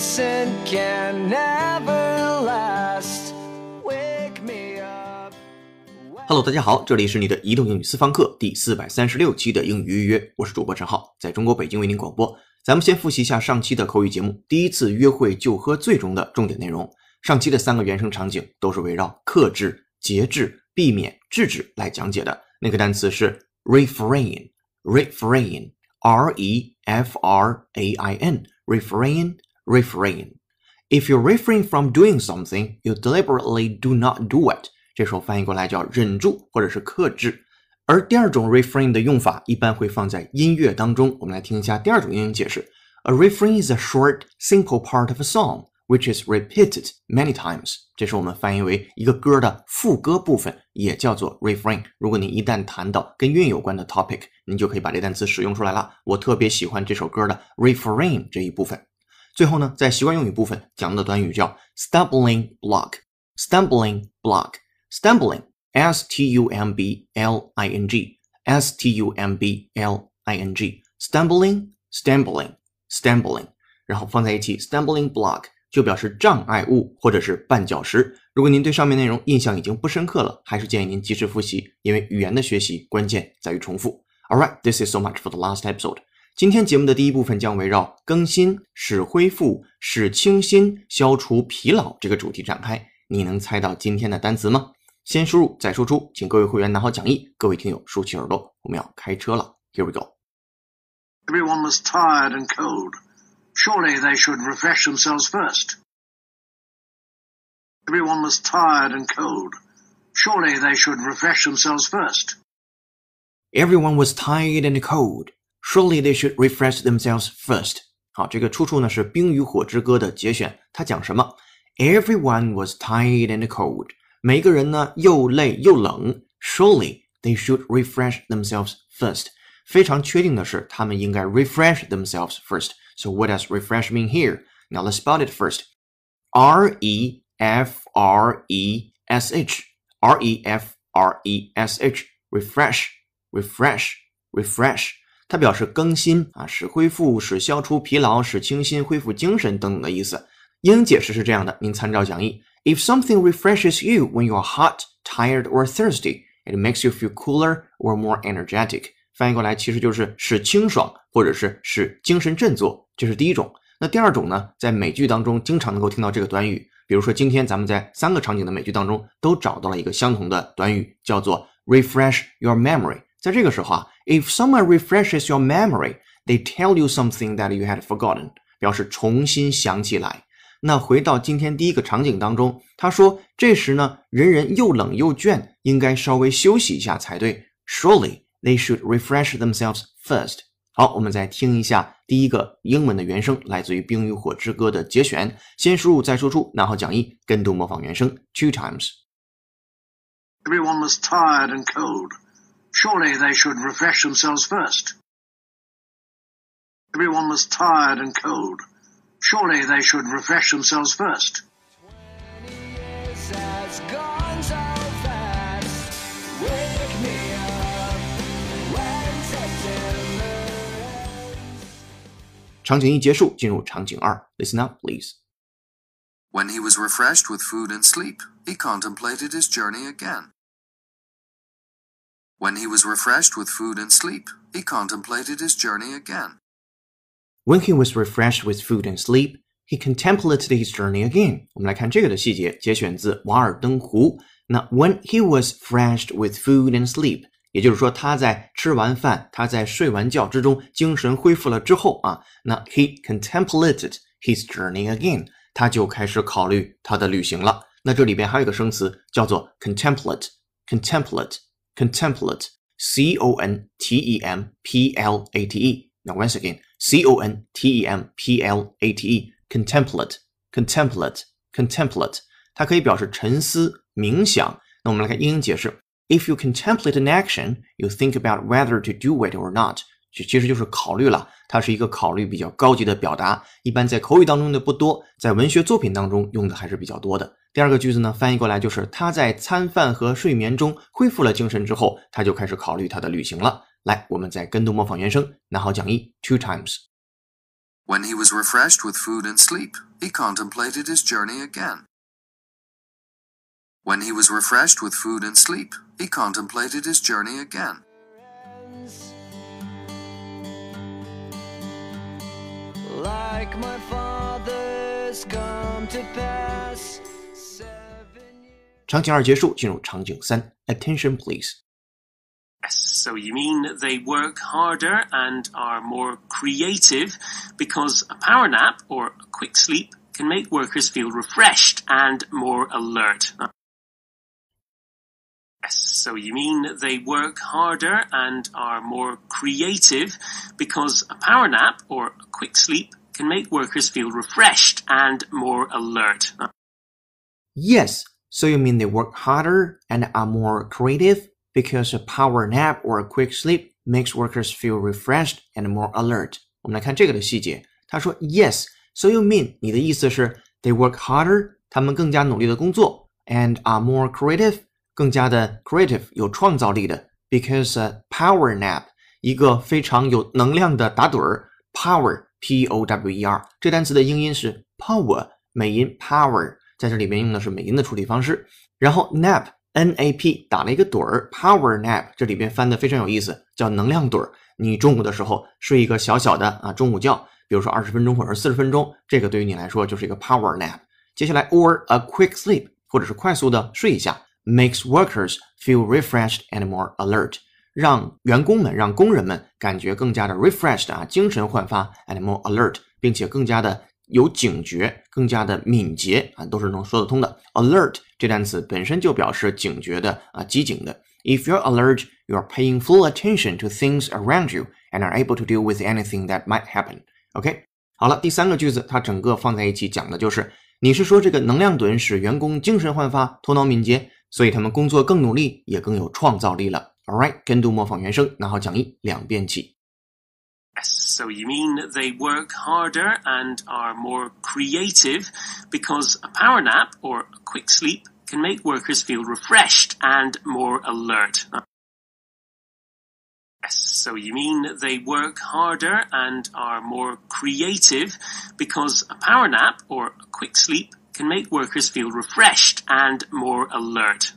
innocent can never last. Wake me up. Hello，大家好，这里是你的移动英语私房课第四百三十六期的英语预约，我是主播陈浩，在中国北京为您广播。咱们先复习一下上期的口语节目《第一次约会就喝醉》中的重点内容。上期的三个原生场景都是围绕克制、节制、避免、制止来讲解的。那个单词是 refrain，refrain，r e f r a i n，refrain Refrain. If you refrain from doing something, you deliberately do not do it。这时候翻译过来叫忍住或者是克制。而第二种 refrain 的用法一般会放在音乐当中。我们来听一下第二种英语解释：A refrain is a short, simple part of a song which is repeated many times。这是我们翻译为一个歌的副歌部分，也叫做 refrain。如果你一旦谈到跟乐有关的 topic，你就可以把这单词使用出来了。我特别喜欢这首歌的 refrain 这一部分。最后呢，在习惯用语部分讲的短语叫 stumbling block。stumbling block，stumbling。S T U M B L I N G S T U M B L I N G stumbling stumbling stumbling，然后放在一起 stumbling block 就表示障碍物或者是绊脚石。如果您对上面内容印象已经不深刻了，还是建议您及时复习，因为语言的学习关键在于重复。All right, this is so much for the last episode. 今天节目的第一部分将围绕更新、使恢复、使清新、消除疲劳这个主题展开。你能猜到今天的单词吗？先输入再输出，请各位会员拿好讲义，各位听友竖起耳朵，我们要开车了。Here we go. Everyone was tired and cold. Surely they should refresh themselves first. Everyone was tired and cold. Surely they should refresh themselves first. Everyone was tired and cold. Surely they should refresh themselves first. 好，这个出处呢是《冰与火之歌》的节选，它讲什么？Everyone was tired and cold. 每个人呢又累又冷，Surely they should refresh themselves first。非常确定的是，他们应该 refresh themselves first。So what does refresh mean here? Now let's spell it first. R E F R E S H. R E F R E S H. Refresh, refresh, refresh. 它表示更新啊，使恢复，使消除疲劳，使清新，恢复精神等等的意思。英解释是这样的，您参照讲义。If something refreshes you when you are hot, tired, or thirsty, it makes you feel cooler or more energetic. 翻译过来其实就是使清爽，或者是使精神振作，这是第一种。那第二种呢，在美剧当中经常能够听到这个短语，比如说今天咱们在三个场景的美剧当中都找到了一个相同的短语，叫做 refresh your memory。在这个时候啊，if someone refreshes your memory, they tell you something that you had forgotten，表示重新想起来。那回到今天第一个场景当中，他说：“这时呢，人人又冷又倦，应该稍微休息一下才对。Surely they should refresh themselves first。”好，我们再听一下第一个英文的原声，来自于《冰与火之歌》的节选。先输入再输出，拿好讲义，跟读模仿原声 two times。Everyone was tired and cold. Surely they should refresh themselves first. Everyone was tired and cold. Surely they should refresh themselves first. Listen up, please. When he was refreshed with food and sleep, he contemplated his journey again. When he was refreshed with food and sleep, he contemplated his journey again. When he was refreshed with food and sleep, he contemplated his journey again. 我们来看这个的细节，节选自《瓦尔登湖》。那 When he was refreshed with food and sleep，也就是说他在吃完饭，他在睡完觉之中，精神恢复了之后啊，那 he contemplated his journey again，他就开始考虑他的旅行了。那这里边还有一个生词叫做 contemplate，contemplate，contemplate，c o n t e m p l a t e。Now once again。C O N T E M P L A T E contemplate contemplate contemplate，它可以表示沉思、冥想。那我们来看英英解释：If you contemplate an action, you think about whether to do it or not。其其实就是考虑了，它是一个考虑比较高级的表达，一般在口语当中的不多，在文学作品当中用的还是比较多的。 第二个句子呢，翻译过来就是他在餐饭和睡眠中恢复了精神之后，他就开始考虑他的旅行了。来，我们再跟读模仿原声，拿好讲义 two times。 When he was refreshed with food and sleep, he contemplated his journey again. When he was refreshed with food and sleep, he contemplated his journey again. Like my father's come to pass. Seven years. 场景二结束，进入场景三。Attention, please. Yes, so you mean they work harder and are more creative because a power nap or a quick sleep can make workers feel refreshed and more alert. Yes, so you mean they work harder and are more creative because a power nap or a quick sleep can make workers feel refreshed and more alert. Yes. So you mean they work harder and are more creative because a power nap or a quick sleep makes workers feel refreshed and more alert. 我们来看这个的细节。他说，Yes. So you mean 你的意思是 they work harder，他们更加努力的工作，and are more creative，更加的 creative 有创造力的，because a power nap 一个非常有能量的打盹儿，power p o w e r 这单词的英音是 power，美音 power。 在这里边用的是美音的处理方式，然后 nap n a p 打了一个盹儿，power nap 这里边翻的非常有意思，叫能量盹儿。你中午的时候睡一个小小的啊中午觉，比如说二十分钟或者四十分钟，这个对于你来说就是一个 power nap。接下来 or a quick sleep 或者是快速的睡一下，makes workers feel refreshed and more alert，让员工们让工人们感觉更加的 refreshed 啊精神焕发 and more alert，并且更加的。有警觉，更加的敏捷啊，都是能说得通的。Alert 这单词本身就表示警觉的啊，机警的。If you're alert, you're paying full attention to things around you and are able to deal with anything that might happen. OK，好了，第三个句子它整个放在一起讲的就是，你是说这个能量盹使员工精神焕发、头脑敏捷，所以他们工作更努力，也更有创造力了。All right，跟读模仿原声，拿好讲义，两遍起。So you mean they work harder and are more creative because a power nap or a quick sleep can make workers feel refreshed and more alert. So you mean they work harder and are more creative because a power nap or a quick sleep can make workers feel refreshed and more alert.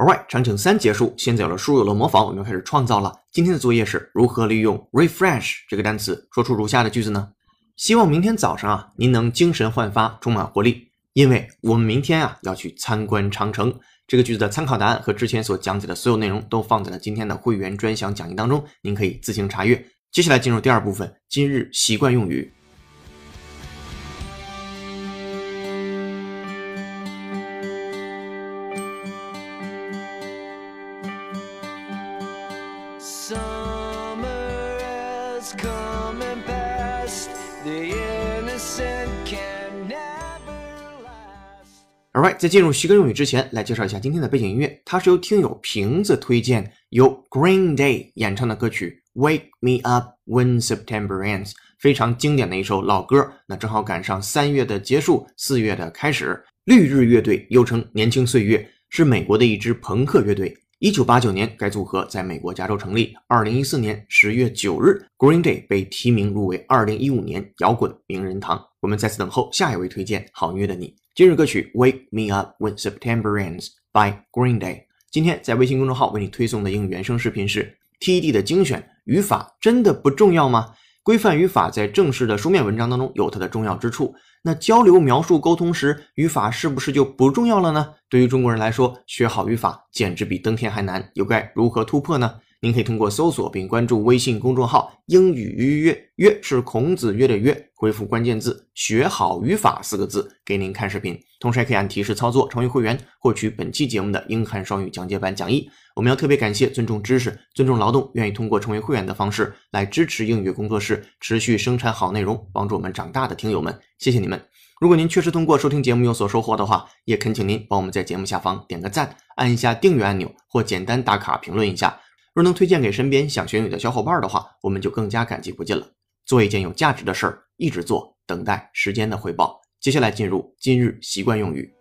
Alright，场景三结束，现在有了输入，有了模仿，我们要开始创造了。今天的作业是如何利用 refresh 这个单词说出如下的句子呢？希望明天早上啊，您能精神焕发，充满活力，因为我们明天啊要去参观长城。这个句子的参考答案和之前所讲解的所有内容都放在了今天的会员专享讲义当中，您可以自行查阅。接下来进入第二部分，今日习惯用语。Right，在进入习歌用语之前，来介绍一下今天的背景音乐。它是由听友瓶子推荐，由 Green Day 演唱的歌曲《Wake Me Up When September Ends》，非常经典的一首老歌。那正好赶上三月的结束，四月的开始。绿日乐队又称年轻岁月，是美国的一支朋克乐队。一九八九年，该组合在美国加州成立。二零一四年十月九日，Green Day 被提名入围二零一五年摇滚名人堂。我们在此等候下一位推荐好音乐的你。今日歌曲《Wake Me Up When September Ends》by Green Day。今天在微信公众号为你推送的英语原声视频是 TED 的精选。语法真的不重要吗？规范语法在正式的书面文章当中有它的重要之处。那交流、描述、沟通时，语法是不是就不重要了呢？对于中国人来说，学好语法简直比登天还难。又该如何突破呢？您可以通过搜索并关注微信公众号“英语约约约”，是孔子约的约，回复关键字“学好语法”四个字，给您看视频。同时还可以按提示操作成为会员，获取本期节目的英汉双语讲解版讲义。我们要特别感谢尊重知识、尊重劳动，愿意通过成为会员的方式来支持英语工作室持续生产好内容，帮助我们长大的听友们，谢谢你们！如果您确实通过收听节目有所收获的话，也恳请您帮我们在节目下方点个赞，按一下订阅按钮，或简单打卡评论一下。若能推荐给身边想学英语的小伙伴的话，我们就更加感激不尽了。做一件有价值的事儿，一直做，等待时间的回报。接下来进入今日习惯用语。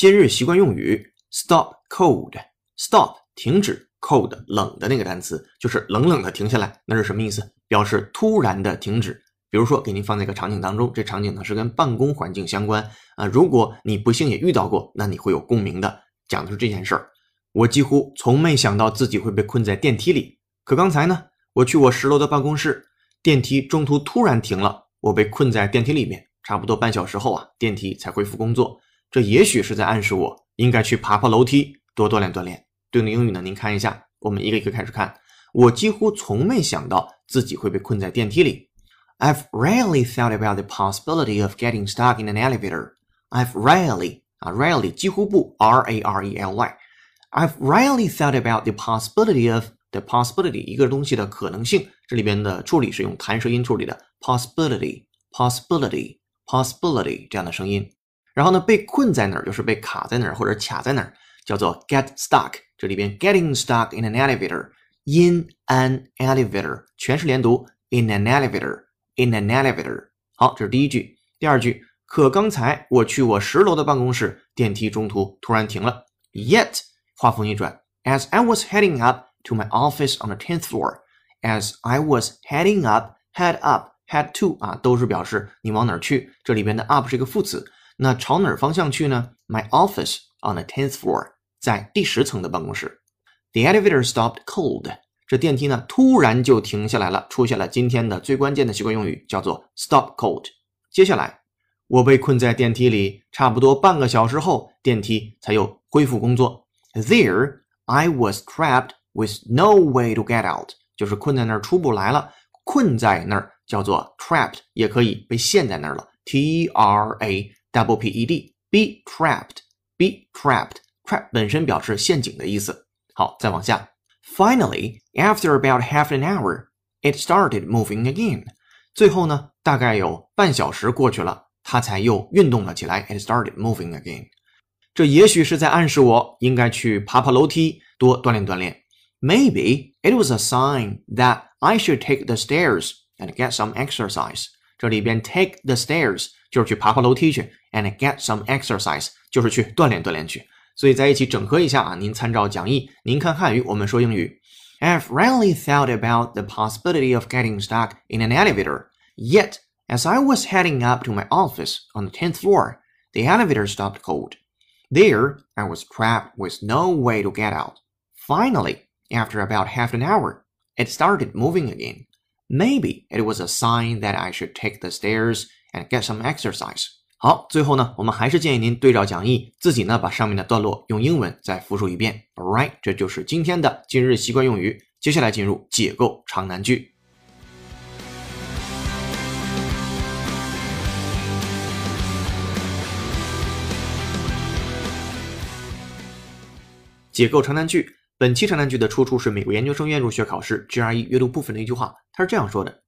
今日习惯用语 stop cold。stop 停止，cold 冷的那个单词就是冷冷的停下来，那是什么意思？表示突然的停止。比如说，给您放在一个场景当中，这场景呢是跟办公环境相关啊。如果你不幸也遇到过，那你会有共鸣的。讲的是这件事儿。我几乎从没想到自己会被困在电梯里。可刚才呢，我去我十楼的办公室，电梯中途突然停了，我被困在电梯里面。差不多半小时后啊，电梯才恢复工作。这也许是在暗示我应该去爬爬楼梯，多锻炼锻炼。对应英语呢，您看一下，我们一个一个开始看。我几乎从没想到自己会被困在电梯里。I've rarely thought about the possibility of getting stuck in an elevator. I've rarely 啊，rarely 几乎不，r a r e l y。I've rarely thought about the possibility of the possibility 一个东西的可能性，这里边的处理是用弹舌音处理的，possibility，possibility，possibility 这样的声音。然后呢，被困在哪儿就是被卡在哪儿或者卡在哪儿，叫做 get stuck。这里边 getting stuck in an elevator，in an elevator 全是连读，in an elevator。In an elevator，好，这是第一句。第二句，可刚才我去我十楼的办公室，电梯中途突然停了。Yet，话锋一转，as I was heading up to my office on the tenth floor，as I was heading up，head up，head to 啊，都是表示你往哪儿去。这里边的 up 是一个副词， 那朝哪儿方向去呢？My office on the tenth floor，在第十层的办公室。The elevator stopped cold。这电梯呢，突然就停下来了，出现了今天的最关键的习惯用语，叫做 stop cold。接下来，我被困在电梯里，差不多半个小时后，电梯才又恢复工作。There I was trapped with no way to get out，就是困在那儿出不来了。困在那儿叫做 trapped，也可以被陷在那儿了。T R A W P E D，be trapped，be trapped，trap 本身表示陷阱的意思。好，再往下。Finally, after about half an hour, it started moving again. 最后呢，大概有半小时过去了，它才又运动了起来。It started moving again. 这也许是在暗示我应该去爬爬楼梯，多锻炼锻炼。Maybe it was a sign that I should take the stairs and get some exercise. 这里边 take the stairs 就是去爬爬楼梯去，and get some exercise 就是去锻炼锻炼去。所以在一起整合一下啊，您参照讲义，您看汉语，我们说英语。I've rarely thought about the possibility of getting stuck in an elevator. Yet, as I was heading up to my office on the 10th floor, the elevator stopped cold. There, I was trapped with no way to get out. Finally, after about half an hour, it started moving again. Maybe it was a sign that I should take the stairs and get some exercise. 好，最后呢，我们还是建议您对照讲义，自己呢把上面的段落用英文再复述一遍。All right，这就是今天的今日习惯用语。接下来进入解构长难句。解构长难句，本期长难句的出处是美国研究生院入学考试 GRE 阅读部分的一句话，它是这样说的。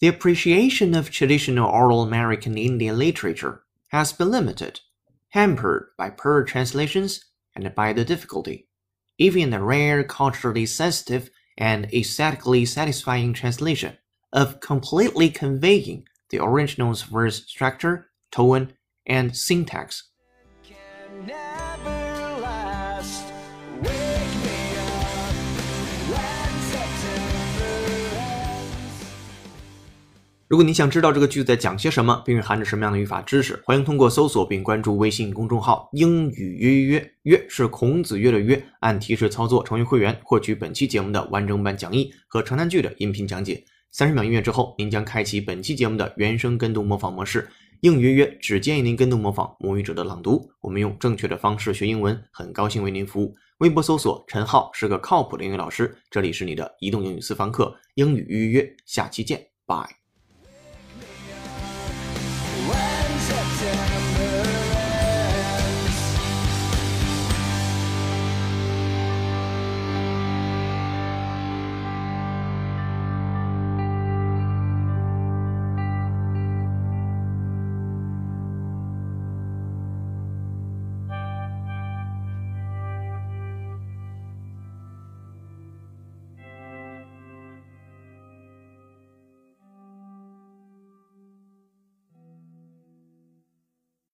The appreciation of traditional oral American Indian literature has been limited, hampered by poor translations and by the difficulty, even in the rare culturally sensitive and aesthetically satisfying translation, of completely conveying the original's verse structure, tone, and syntax. 如果您想知道这个句子在讲些什么，并蕴含着什么样的语法知识，欢迎通过搜索并关注微信公众号“英语约约约”，约是孔子约的约，按提示操作成为会员，获取本期节目的完整版讲义和长难句的音频讲解。三十秒音乐之后，您将开启本期节目的原声跟读模仿模式。英语约约只建议您跟读模仿母语者的朗读，我们用正确的方式学英文，很高兴为您服务。微博搜索陈浩是个靠谱的英语老师，这里是你的移动英语私房课，英语预约，下期见，拜。